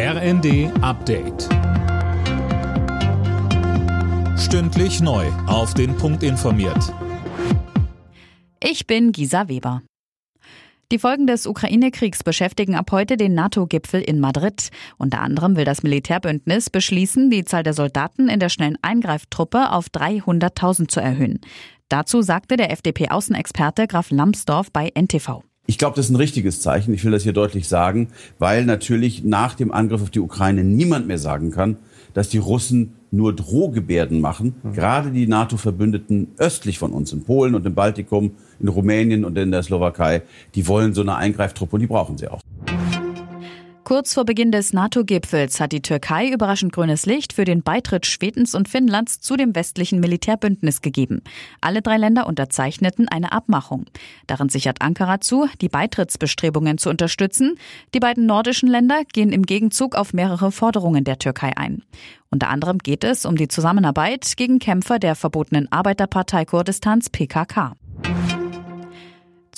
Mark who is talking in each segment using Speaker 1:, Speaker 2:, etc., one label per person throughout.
Speaker 1: RND Update. Stündlich neu. Auf den Punkt informiert.
Speaker 2: Ich bin Gisa Weber. Die Folgen des Ukraine-Kriegs beschäftigen ab heute den NATO-Gipfel in Madrid. Unter anderem will das Militärbündnis beschließen, die Zahl der Soldaten in der schnellen Eingreiftruppe auf 300.000 zu erhöhen. Dazu sagte der FDP-Außenexperte Graf Lambsdorff bei NTV.
Speaker 3: Ich glaube, das ist ein richtiges Zeichen. Ich will das hier deutlich sagen, weil natürlich nach dem Angriff auf die Ukraine niemand mehr sagen kann, dass die Russen nur Drohgebärden machen. Mhm. Gerade die NATO-Verbündeten östlich von uns, in Polen und im Baltikum, in Rumänien und in der Slowakei, die wollen so eine Eingreiftruppe und die brauchen sie auch.
Speaker 2: Kurz vor Beginn des NATO-Gipfels hat die Türkei überraschend grünes Licht für den Beitritt Schwedens und Finnlands zu dem westlichen Militärbündnis gegeben. Alle drei Länder unterzeichneten eine Abmachung. Darin sichert Ankara zu, die Beitrittsbestrebungen zu unterstützen. Die beiden nordischen Länder gehen im Gegenzug auf mehrere Forderungen der Türkei ein. Unter anderem geht es um die Zusammenarbeit gegen Kämpfer der verbotenen Arbeiterpartei Kurdistans PKK.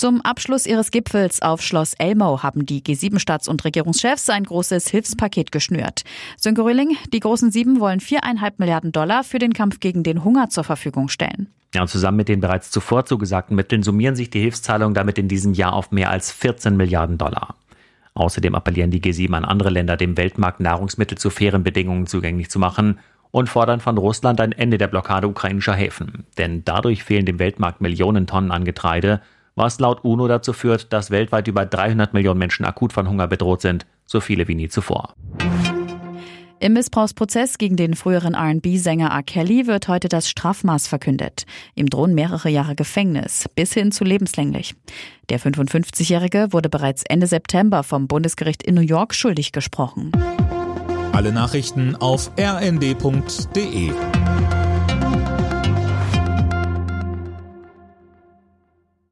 Speaker 2: Zum Abschluss ihres Gipfels auf Schloss Elmau haben die G7-Staats- und Regierungschefs ein großes Hilfspaket geschnürt. Sönke Röhling, die großen Sieben wollen viereinhalb Milliarden Dollar für den Kampf gegen den Hunger zur Verfügung stellen.
Speaker 4: Ja, und zusammen mit den bereits zuvor zugesagten Mitteln summieren sich die Hilfszahlungen damit in diesem Jahr auf mehr als 14 Milliarden Dollar. Außerdem appellieren die G7 an andere Länder, dem Weltmarkt Nahrungsmittel zu fairen Bedingungen zugänglich zu machen und fordern von Russland ein Ende der Blockade ukrainischer Häfen. Denn dadurch fehlen dem Weltmarkt Millionen Tonnen an Getreide was laut UNO dazu führt, dass weltweit über 300 Millionen Menschen akut von Hunger bedroht sind, so viele wie nie zuvor.
Speaker 2: Im Missbrauchsprozess gegen den früheren RB-Sänger R. Kelly wird heute das Strafmaß verkündet. Ihm drohen mehrere Jahre Gefängnis, bis hin zu lebenslänglich. Der 55-Jährige wurde bereits Ende September vom Bundesgericht in New York schuldig gesprochen.
Speaker 1: Alle Nachrichten auf rnd.de